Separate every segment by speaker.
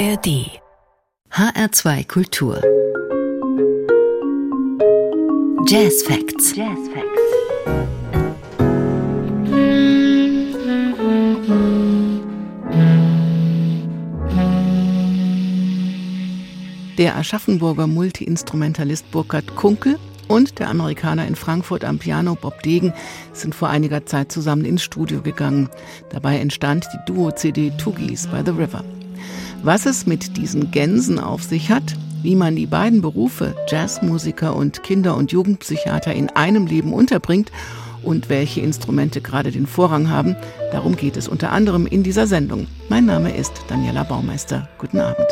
Speaker 1: ARD HR2 Kultur Jazz Facts. Jazz Facts.
Speaker 2: Der Aschaffenburger Multiinstrumentalist Burkhard Kunkel und der Amerikaner in Frankfurt am Piano Bob Degen sind vor einiger Zeit zusammen ins Studio gegangen. Dabei entstand die Duo-CD Toogies by the River. Was es mit diesen Gänsen auf sich hat, wie man die beiden Berufe Jazzmusiker und Kinder- und Jugendpsychiater in einem Leben unterbringt und welche Instrumente gerade den Vorrang haben, darum geht es unter anderem in dieser Sendung. Mein Name ist Daniela Baumeister. Guten Abend.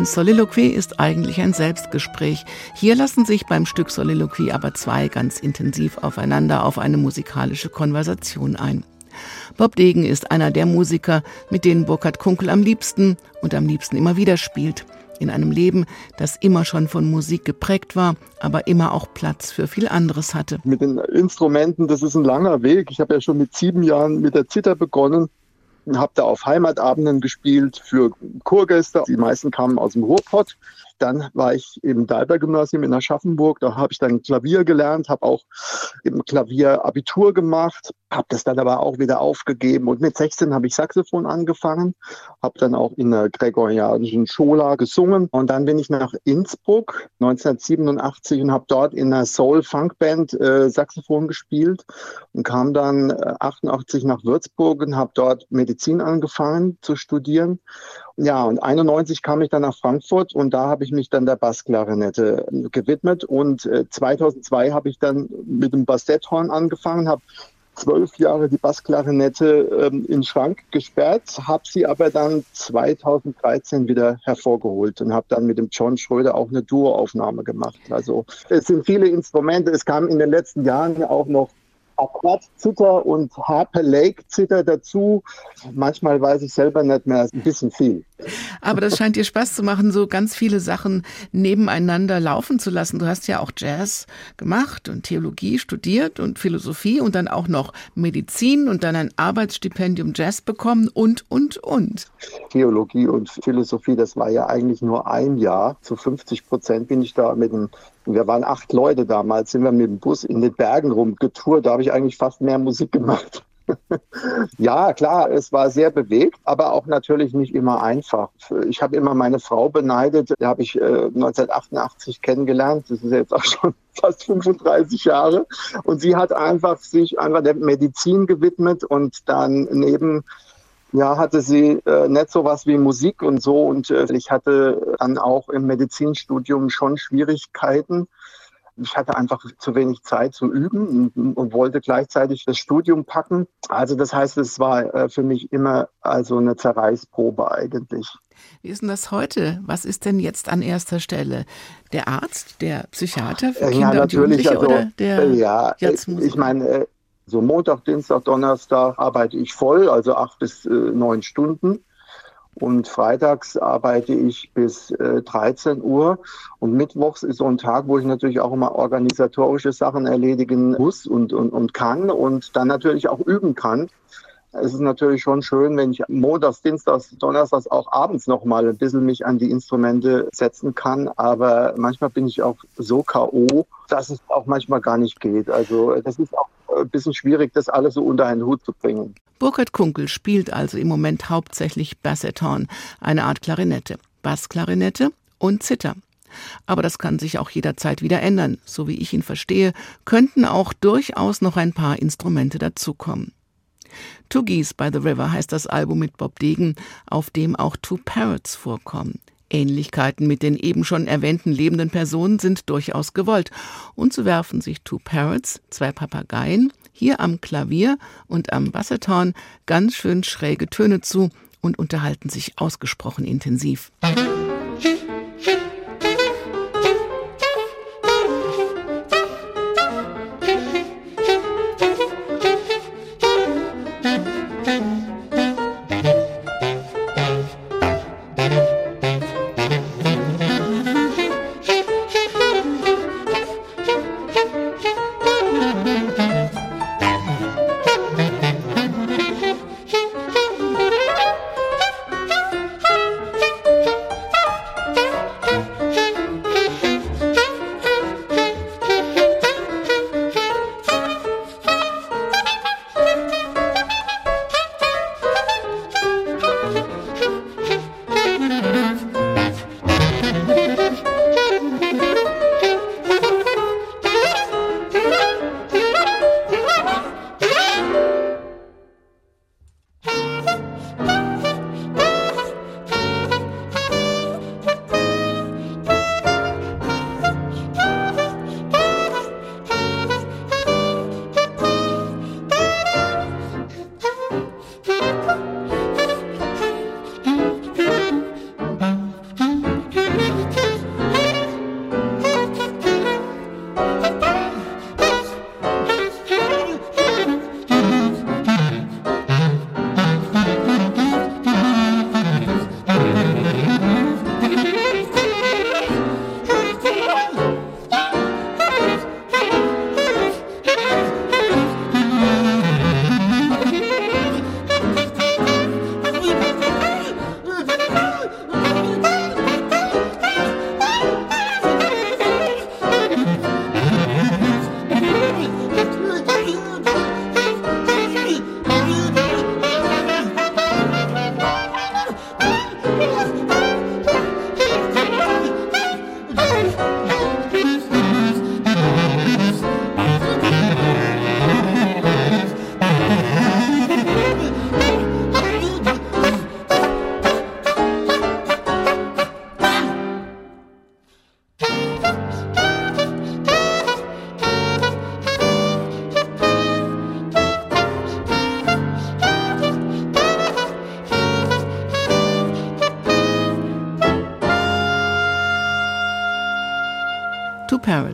Speaker 2: Ein Soliloquy ist eigentlich ein Selbstgespräch. Hier lassen sich beim Stück Soliloquy aber zwei ganz intensiv aufeinander auf eine musikalische Konversation ein. Bob Degen ist einer der Musiker, mit denen Burkhard Kunkel am liebsten und am liebsten immer wieder spielt. In einem Leben, das immer schon von Musik geprägt war, aber immer auch Platz für viel anderes hatte.
Speaker 3: Mit den Instrumenten, das ist ein langer Weg. Ich habe ja schon mit sieben Jahren mit der Zither begonnen habe da auf Heimatabenden gespielt für Chorgäste. Die meisten kamen aus dem Ruhrpott. Dann war ich im Dalber-Gymnasium in Aschaffenburg. Da habe ich dann Klavier gelernt, habe auch im Klavier Abitur gemacht, habe das dann aber auch wieder aufgegeben. Und mit 16 habe ich Saxophon angefangen, habe dann auch in der gregorianischen Schola gesungen. Und dann bin ich nach Innsbruck 1987 und habe dort in einer Soul-Funk-Band äh, Saxophon gespielt und kam dann äh, 88 nach Würzburg und habe dort Medizin angefangen zu studieren ja, und 91 kam ich dann nach Frankfurt und da habe ich mich dann der Bassklarinette äh, gewidmet und äh, 2002 habe ich dann mit dem Bassetthorn angefangen, habe zwölf Jahre die Bassklarinette ähm, in Schrank gesperrt, habe sie aber dann 2013 wieder hervorgeholt und habe dann mit dem John Schröder auch eine Duo-Aufnahme gemacht. Also es sind viele Instrumente. Es kam in den letzten Jahren auch noch Aquat-Zither und Harper Lake-Zither dazu. Manchmal weiß ich selber nicht mehr, ein bisschen viel.
Speaker 2: Aber das scheint dir Spaß zu machen, so ganz viele Sachen nebeneinander laufen zu lassen. Du hast ja auch Jazz gemacht und Theologie studiert und Philosophie und dann auch noch Medizin und dann ein Arbeitsstipendium Jazz bekommen und, und, und.
Speaker 3: Theologie und Philosophie, das war ja eigentlich nur ein Jahr. Zu 50 Prozent bin ich da mit dem wir waren acht Leute damals, sind wir mit dem Bus in den Bergen rumgetourt. Da habe ich eigentlich fast mehr Musik gemacht. ja, klar, es war sehr bewegt, aber auch natürlich nicht immer einfach. Ich habe immer meine Frau beneidet, die habe ich äh, 1988 kennengelernt. Das ist jetzt auch schon fast 35 Jahre. Und sie hat einfach sich einfach der Medizin gewidmet und dann neben ja, hatte sie äh, nicht so was wie Musik und so. Und äh, ich hatte dann auch im Medizinstudium schon Schwierigkeiten ich hatte einfach zu wenig Zeit zu üben und, und wollte gleichzeitig das Studium packen. Also das heißt, es war äh, für mich immer also eine Zerreißprobe eigentlich.
Speaker 2: Wie ist denn das heute? Was ist denn jetzt an erster Stelle? Der Arzt, der Psychiater für Kinder ja, und Jugendliche
Speaker 3: also,
Speaker 2: oder der
Speaker 3: Ja, ich meine, äh, so Montag, Dienstag, Donnerstag arbeite ich voll, also acht bis äh, neun Stunden. Und freitags arbeite ich bis äh, 13 Uhr. Und mittwochs ist so ein Tag, wo ich natürlich auch immer organisatorische Sachen erledigen muss und, und, und kann und dann natürlich auch üben kann. Es ist natürlich schon schön, wenn ich montags, dienstags, donnerstags auch abends noch mal ein bisschen mich an die Instrumente setzen kann. Aber manchmal bin ich auch so K.O., dass es auch manchmal gar nicht geht. Also das ist auch ein bisschen schwierig, das alles so unter einen Hut zu bringen.
Speaker 2: Burkhard Kunkel spielt also im Moment hauptsächlich Basseton, eine Art Klarinette, Bassklarinette und Zither. Aber das kann sich auch jederzeit wieder ändern. So wie ich ihn verstehe, könnten auch durchaus noch ein paar Instrumente dazukommen. Two Geese by the River heißt das Album mit Bob Degen, auf dem auch Two Parrots vorkommen. Ähnlichkeiten mit den eben schon erwähnten lebenden Personen sind durchaus gewollt. Und so werfen sich Two Parrots, zwei Papageien, hier am Klavier und am Basseton ganz schön schräge Töne zu und unterhalten sich ausgesprochen intensiv.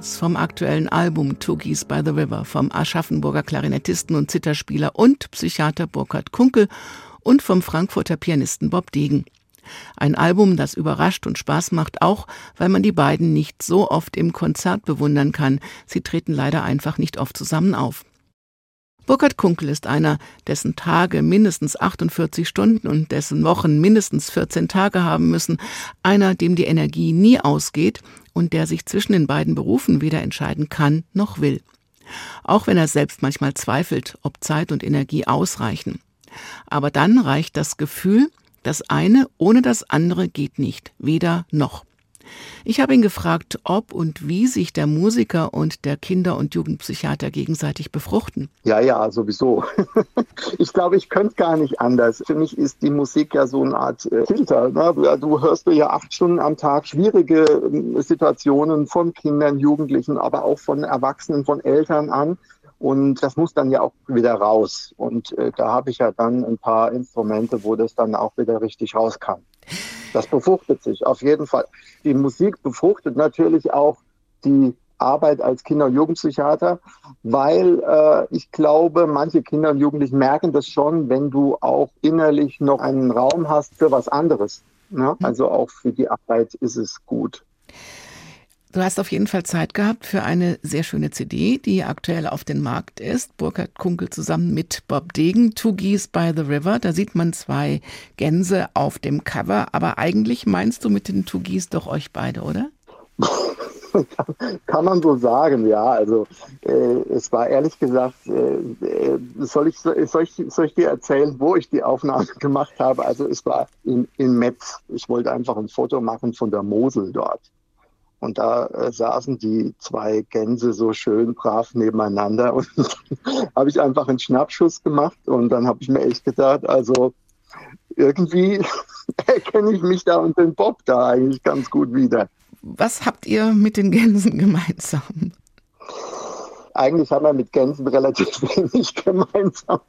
Speaker 2: Parrots vom aktuellen Album Toogies by the River vom Aschaffenburger Klarinettisten und Zitterspieler und Psychiater Burkhard Kunkel und vom Frankfurter Pianisten Bob Degen. Ein Album, das überrascht und Spaß macht, auch weil man die beiden nicht so oft im Konzert bewundern kann. Sie treten leider einfach nicht oft zusammen auf. Burkhard Kunkel ist einer, dessen Tage mindestens 48 Stunden und dessen Wochen mindestens 14 Tage haben müssen, einer, dem die Energie nie ausgeht und der sich zwischen den beiden Berufen weder entscheiden kann noch will. Auch wenn er selbst manchmal zweifelt, ob Zeit und Energie ausreichen. Aber dann reicht das Gefühl, das eine ohne das andere geht nicht, weder noch. Ich habe ihn gefragt, ob und wie sich der Musiker und der Kinder- und Jugendpsychiater gegenseitig befruchten.
Speaker 3: Ja, ja, sowieso. ich glaube, ich könnte gar nicht anders. Für mich ist die Musik ja so eine Art äh, Filter. Ne? Du hörst ja acht Stunden am Tag schwierige äh, Situationen von Kindern, Jugendlichen, aber auch von Erwachsenen, von Eltern an. Und das muss dann ja auch wieder raus. Und äh, da habe ich ja dann ein paar Instrumente, wo das dann auch wieder richtig rauskam. Das befruchtet sich auf jeden Fall. Die Musik befruchtet natürlich auch die Arbeit als Kinder- und Jugendpsychiater, weil äh, ich glaube, manche Kinder und Jugendlichen merken das schon, wenn du auch innerlich noch einen Raum hast für was anderes. Ne? Also auch für die Arbeit ist es gut.
Speaker 2: Du hast auf jeden Fall Zeit gehabt für eine sehr schöne CD, die aktuell auf den Markt ist. Burkhard Kunkel zusammen mit Bob Degen, Two Geese by the River. Da sieht man zwei Gänse auf dem Cover. Aber eigentlich meinst du mit den Two Geese doch euch beide, oder?
Speaker 3: Kann man so sagen, ja. Also äh, es war ehrlich gesagt, äh, äh soll, ich, soll, ich, soll ich dir erzählen, wo ich die Aufnahme gemacht habe? Also es war in, in Metz. Ich wollte einfach ein Foto machen von der Mosel dort. Und da äh, saßen die zwei Gänse so schön brav nebeneinander und habe ich einfach einen Schnappschuss gemacht und dann habe ich mir echt gedacht, also irgendwie erkenne ich mich da und den Bob da eigentlich ganz gut wieder.
Speaker 2: Was habt ihr mit den Gänsen gemeinsam?
Speaker 3: Eigentlich haben wir mit Gänsen relativ wenig gemeinsam.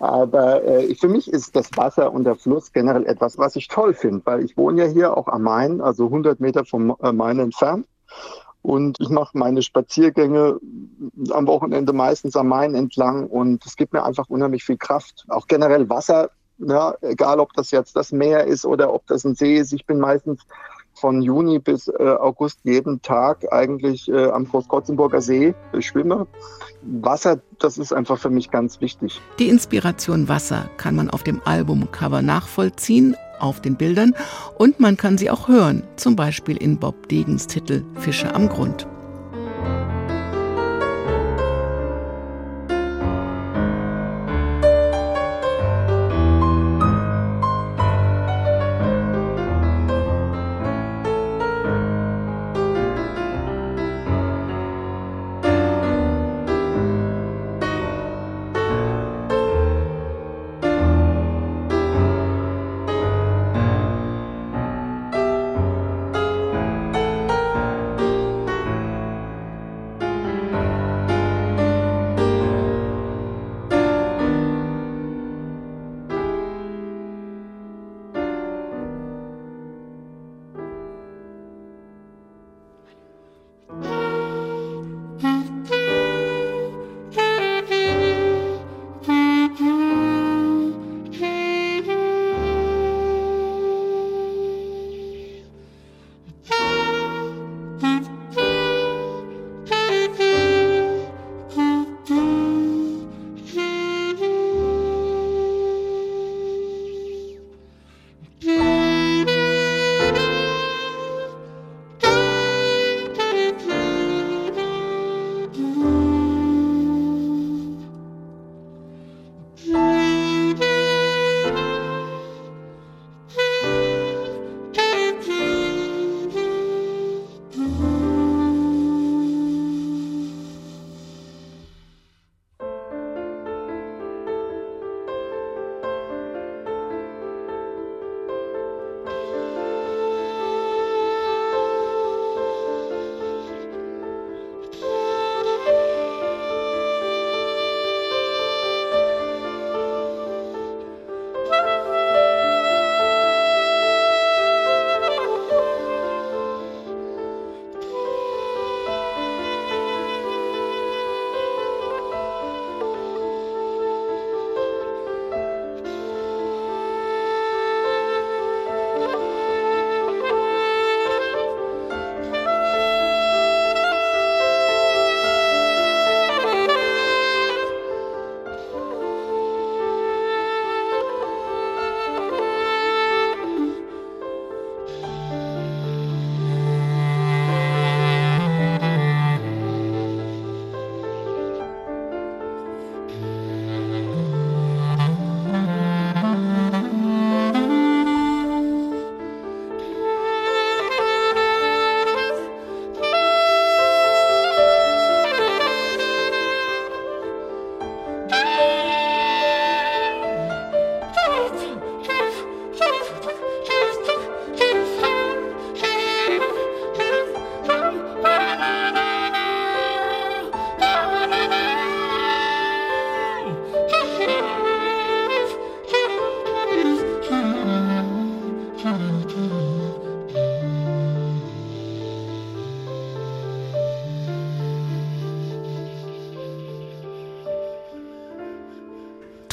Speaker 3: Aber äh, für mich ist das Wasser und der Fluss generell etwas, was ich toll finde, weil ich wohne ja hier auch am Main, also 100 Meter vom äh, Main entfernt. Und ich mache meine Spaziergänge am Wochenende meistens am Main entlang und es gibt mir einfach unheimlich viel Kraft. Auch generell Wasser, ja, egal ob das jetzt das Meer ist oder ob das ein See ist. Ich bin meistens von Juni bis äh, August jeden Tag eigentlich äh, am Großkotzenburger See schwimme. Wasser, das ist einfach für mich ganz wichtig.
Speaker 2: Die Inspiration Wasser kann man auf dem Albumcover nachvollziehen, auf den Bildern und man kann sie auch hören, zum Beispiel in Bob Degens Titel Fische am Grund. Bye.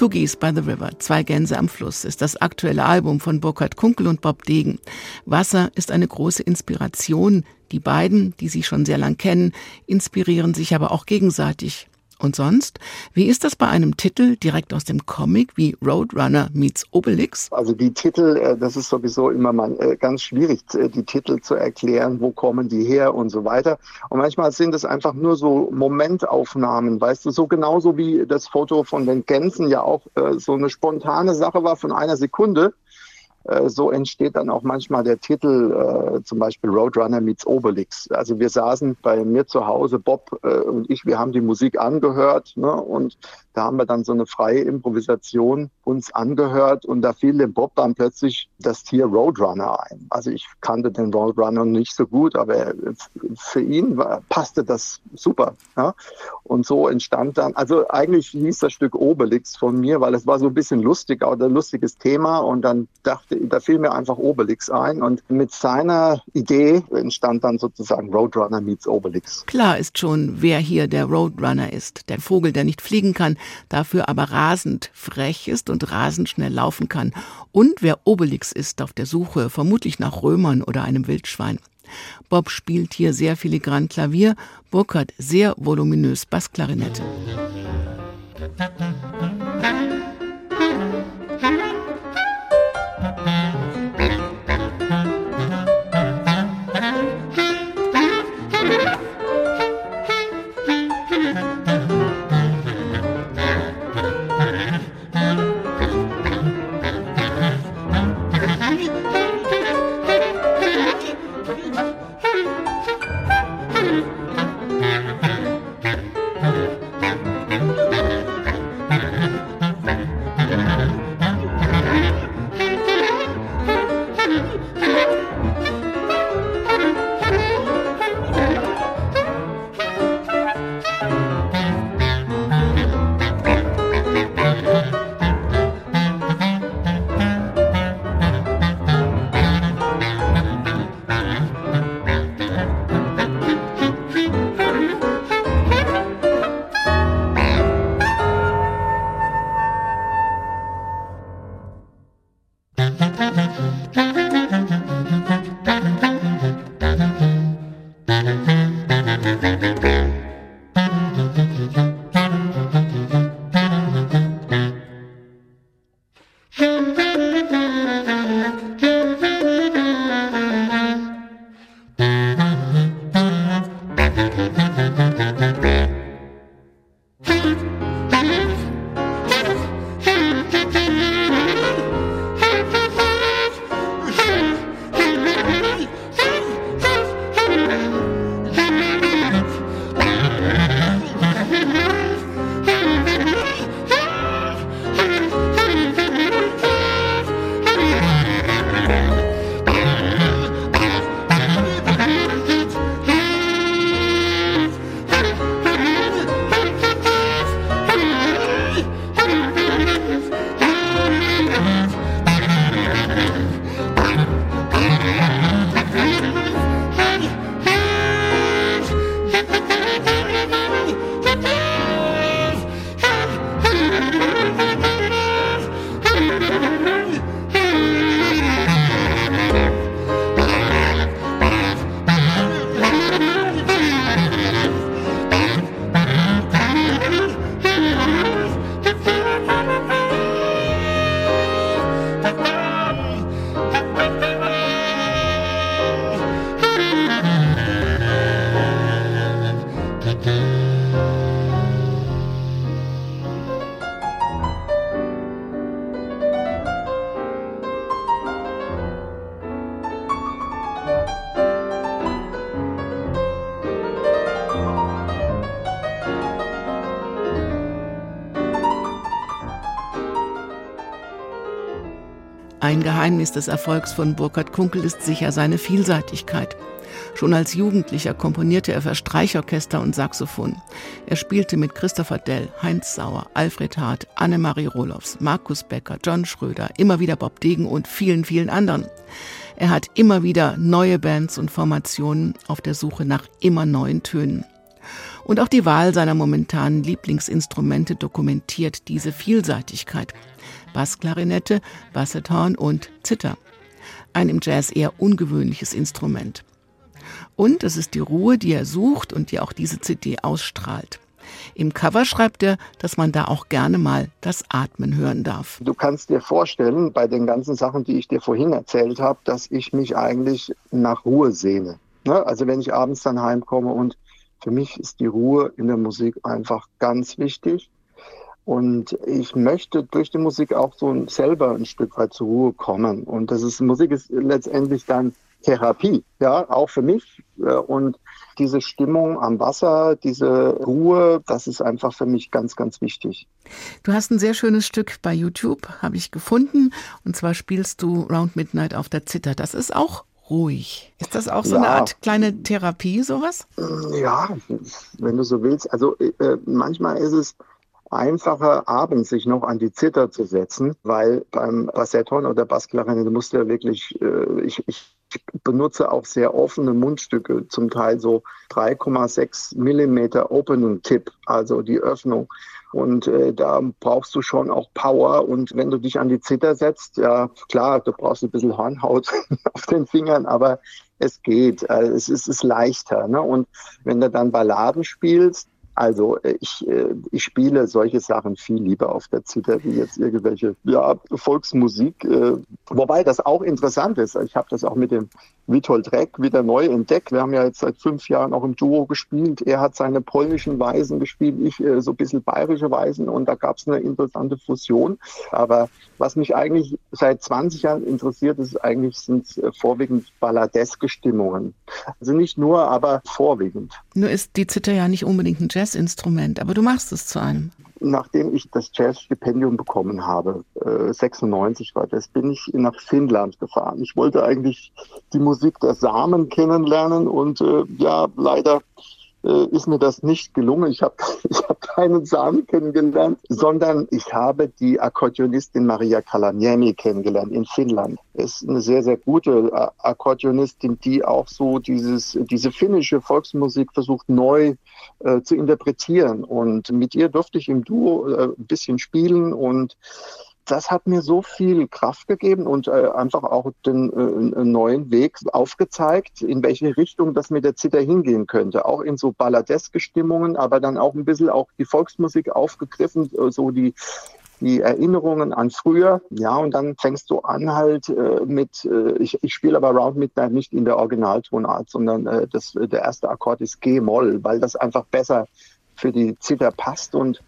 Speaker 2: Tuggies by the River, Zwei Gänse am Fluss, ist das aktuelle Album von Burkhard Kunkel und Bob Degen. Wasser ist eine große Inspiration. Die beiden, die sich schon sehr lang kennen, inspirieren sich aber auch gegenseitig. Und sonst? Wie ist das bei einem Titel direkt aus dem Comic wie Roadrunner meets Obelix?
Speaker 3: Also die Titel, äh, das ist sowieso immer mal äh, ganz schwierig, äh, die Titel zu erklären, wo kommen die her und so weiter. Und manchmal sind es einfach nur so Momentaufnahmen, weißt du, so genauso wie das Foto von den Gänsen ja auch so eine spontane Sache war von einer Sekunde. Äh, so entsteht dann auch manchmal der Titel, äh, zum Beispiel Roadrunner meets Obelix. Also wir saßen bei mir zu Hause, Bob äh, und ich, wir haben die Musik angehört ne, und da haben wir dann so eine freie Improvisation uns angehört und da fiel dem Bob dann plötzlich das Tier Roadrunner ein. Also ich kannte den Roadrunner nicht so gut, aber für ihn war, passte das super. Ja? Und so entstand dann, also eigentlich hieß das Stück Obelix von mir, weil es war so ein bisschen lustig, auch ein lustiges Thema und dann dachte da fiel mir einfach Obelix ein und mit seiner Idee entstand dann sozusagen Roadrunner meets Obelix.
Speaker 2: Klar ist schon, wer hier der Roadrunner ist. Der Vogel, der nicht fliegen kann, dafür aber rasend frech ist und rasend schnell laufen kann. Und wer Obelix ist auf der Suche, vermutlich nach Römern oder einem Wildschwein. Bob spielt hier sehr filigran Klavier, Burkhard sehr voluminös Bassklarinette. Ein Geheimnis des Erfolgs von Burkhard Kunkel ist sicher seine Vielseitigkeit. Schon als Jugendlicher komponierte er für Streichorchester und Saxophon. Er spielte mit Christopher Dell, Heinz Sauer, Alfred Hart, Annemarie Rohlofs, Markus Becker, John Schröder, immer wieder Bob Degen und vielen, vielen anderen. Er hat immer wieder neue Bands und Formationen auf der Suche nach immer neuen Tönen. Und auch die Wahl seiner momentanen Lieblingsinstrumente dokumentiert diese Vielseitigkeit. Bassklarinette, Basshorn und Zither. Ein im Jazz eher ungewöhnliches Instrument. Und es ist die Ruhe, die er sucht und die auch diese CD ausstrahlt. Im Cover schreibt er, dass man da auch gerne mal das Atmen hören darf.
Speaker 3: Du kannst dir vorstellen, bei den ganzen Sachen, die ich dir vorhin erzählt habe, dass ich mich eigentlich nach Ruhe sehne. Ne? Also wenn ich abends dann heimkomme und für mich ist die Ruhe in der Musik einfach ganz wichtig. Und ich möchte durch die Musik auch so selber ein Stück weit zur Ruhe kommen. Und das ist, Musik ist letztendlich dann Therapie, ja, auch für mich. Äh, und diese Stimmung am Wasser, diese Ruhe, das ist einfach für mich ganz, ganz wichtig.
Speaker 2: Du hast ein sehr schönes Stück bei YouTube, habe ich gefunden. Und zwar spielst du Round Midnight auf der Zither. Das ist auch ruhig. Ist das auch so ja. eine Art kleine Therapie, sowas?
Speaker 3: Ja, wenn du so willst. Also äh, manchmal ist es einfacher, abends sich noch an die Zither zu setzen, weil beim Bassetton oder Bassklarinette musst du ja wirklich, äh, ich, ich benutze auch sehr offene Mundstücke, zum Teil so 3,6 Millimeter Opening Tip, also die Öffnung. Und äh, da brauchst du schon auch Power. Und wenn du dich an die Zither setzt, ja klar, du brauchst ein bisschen Hornhaut auf den Fingern, aber es geht. Also es ist, ist leichter. Ne? Und wenn du dann Balladen spielst, also äh, ich, äh, ich spiele solche Sachen viel lieber auf der Zither wie jetzt irgendwelche ja, Volksmusik. Äh, wobei das auch interessant ist. Ich habe das auch mit dem Witold Reck wieder neu entdeckt. Wir haben ja jetzt seit fünf Jahren auch im Duo gespielt. Er hat seine polnischen Weisen gespielt, ich so ein bisschen bayerische Weisen und da gab es eine interessante Fusion. Aber was mich eigentlich seit 20 Jahren interessiert, ist eigentlich sind vorwiegend balladeske Stimmungen. Also nicht nur, aber vorwiegend.
Speaker 2: Nur ist die Zither ja nicht unbedingt ein Jazz Jazzinstrument, aber du machst es zu einem.
Speaker 3: Nachdem ich das Jazzstipendium bekommen habe, äh, 96 war das, bin ich nach Finnland gefahren. Ich wollte eigentlich die Musik der Samen kennenlernen und äh, ja, leider äh, ist mir das nicht gelungen. Ich habe ich hab keinen Samen kennengelernt, sondern ich habe die Akkordeonistin Maria Kalaniemi kennengelernt in Finnland. Ist eine sehr, sehr gute äh, Akkordeonistin, die auch so dieses, diese finnische Volksmusik versucht neu äh, zu interpretieren. Und mit ihr durfte ich im Duo äh, ein bisschen spielen und das hat mir so viel Kraft gegeben und äh, einfach auch den äh, neuen Weg aufgezeigt, in welche Richtung das mit der Zither hingehen könnte. Auch in so balladeske Stimmungen, aber dann auch ein bisschen auch die Volksmusik aufgegriffen, äh, so die die Erinnerungen an früher. Ja, und dann fängst du an halt äh, mit, äh, ich, ich spiele aber Round Midnight nicht in der Originaltonart, sondern äh, das, der erste Akkord ist G-Moll, weil das einfach besser für die Zither passt und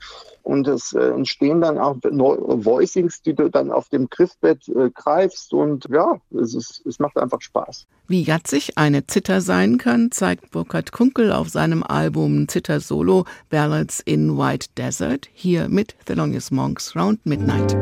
Speaker 3: und es äh, entstehen dann auch Voicings, die du dann auf dem Griffbett äh, greifst. Und ja, es, ist, es macht einfach Spaß.
Speaker 2: Wie jatzig eine Zither sein kann, zeigt Burkhard Kunkel auf seinem Album Zither Solo Ballads in White Desert, hier mit Thelonious Monks Round Midnight.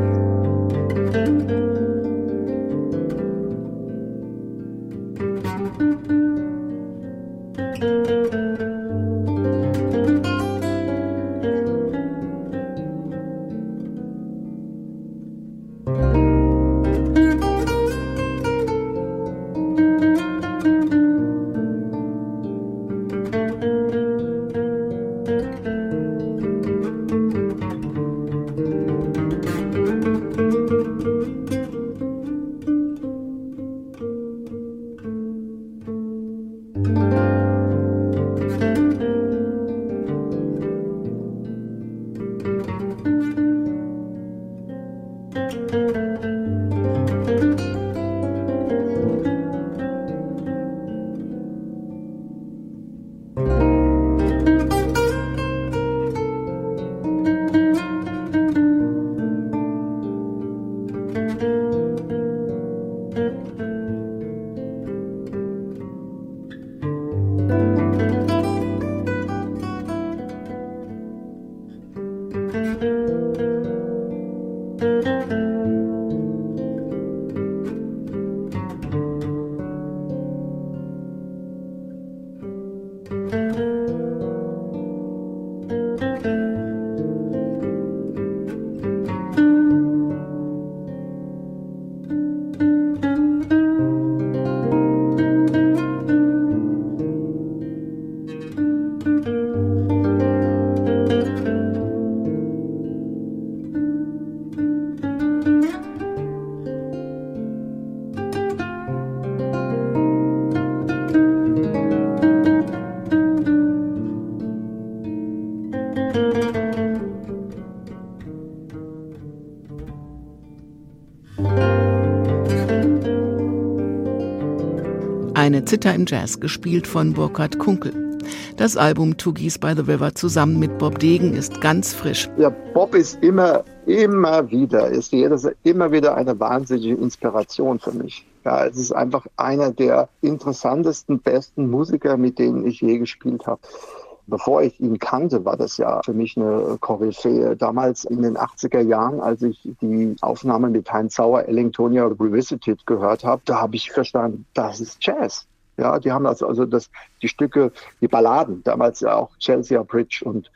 Speaker 2: Eine Zither im Jazz, gespielt von Burkhard Kunkel. Das Album Geese by the River zusammen mit Bob Degen ist ganz frisch.
Speaker 3: Ja, Bob ist immer, immer wieder, ist jedes, immer wieder eine wahnsinnige Inspiration für mich. Ja, es ist einfach einer der interessantesten, besten Musiker, mit denen ich je gespielt habe. Bevor ich ihn kannte, war das ja für mich eine Koryphäe. Damals in den 80er Jahren, als ich die Aufnahme mit Heinz Sauer, Ellingtonia Revisited gehört habe, da habe ich verstanden, das ist Jazz. Ja, die haben also, also das, die Stücke, die Balladen, damals ja auch Chelsea Bridge und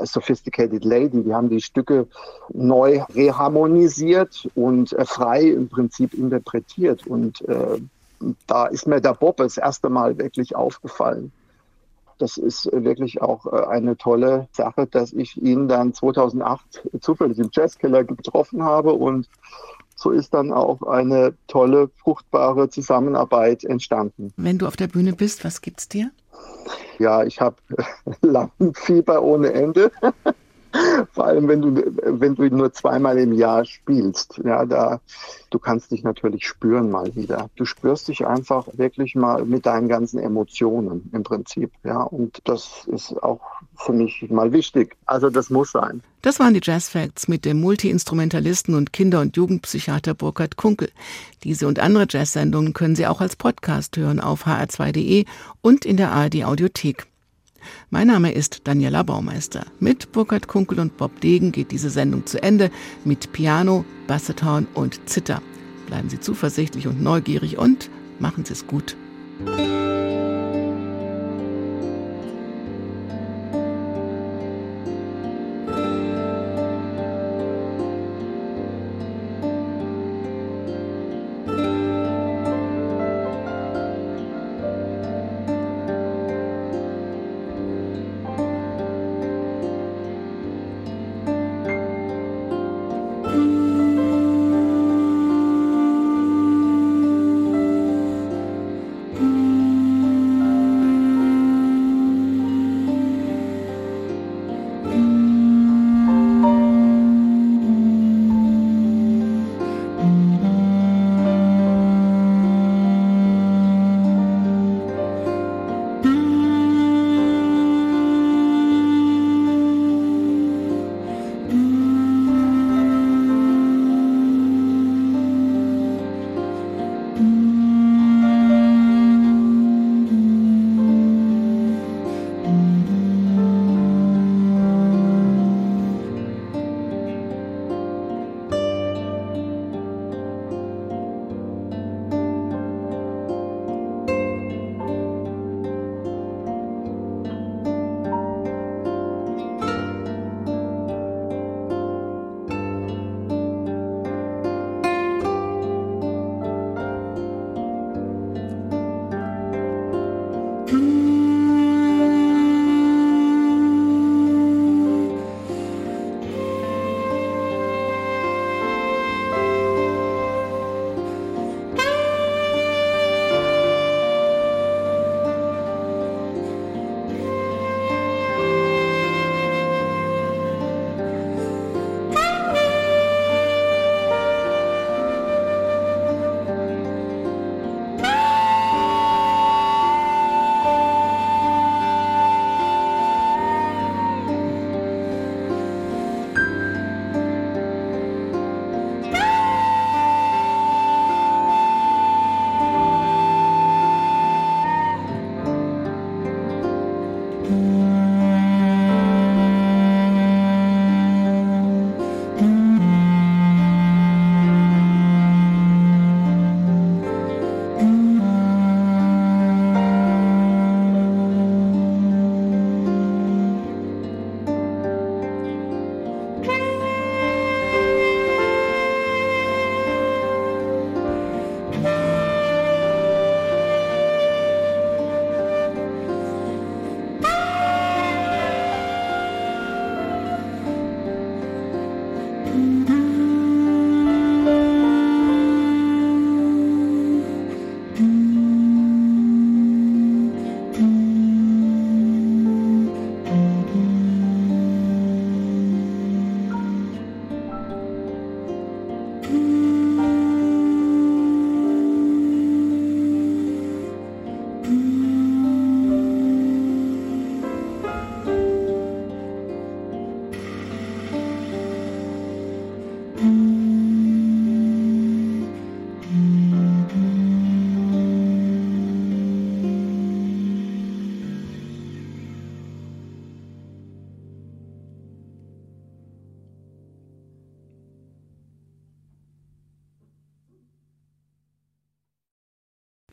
Speaker 3: Sophisticated Lady, die haben die Stücke neu reharmonisiert und äh, frei im Prinzip interpretiert. Und äh, da ist mir der Bob das erste Mal wirklich aufgefallen. Das ist wirklich auch äh, eine tolle Sache, dass ich ihn dann 2008 zufällig im Jazzkeller getroffen habe und so ist dann auch eine tolle, fruchtbare Zusammenarbeit entstanden.
Speaker 2: Wenn du auf der Bühne bist, was gibt's dir?
Speaker 3: Ja, ich habe Lampenfieber ohne Ende. Vor allem, wenn du, wenn du nur zweimal im Jahr spielst. Ja, da, du kannst dich natürlich spüren mal wieder. Du spürst dich einfach wirklich mal mit deinen ganzen Emotionen im Prinzip. Ja, und das ist auch für mich mal wichtig. Also das muss sein.
Speaker 2: Das waren die Jazz Facts mit dem Multiinstrumentalisten und Kinder- und Jugendpsychiater Burkhard Kunkel. Diese und andere Jazz-Sendungen können Sie auch als Podcast hören auf hr2.de und in der ARD Audiothek. Mein Name ist Daniela Baumeister. Mit Burkhard Kunkel und Bob Degen geht diese Sendung zu Ende mit Piano, Basseton und Zither. Bleiben Sie zuversichtlich und neugierig und machen Sie es gut.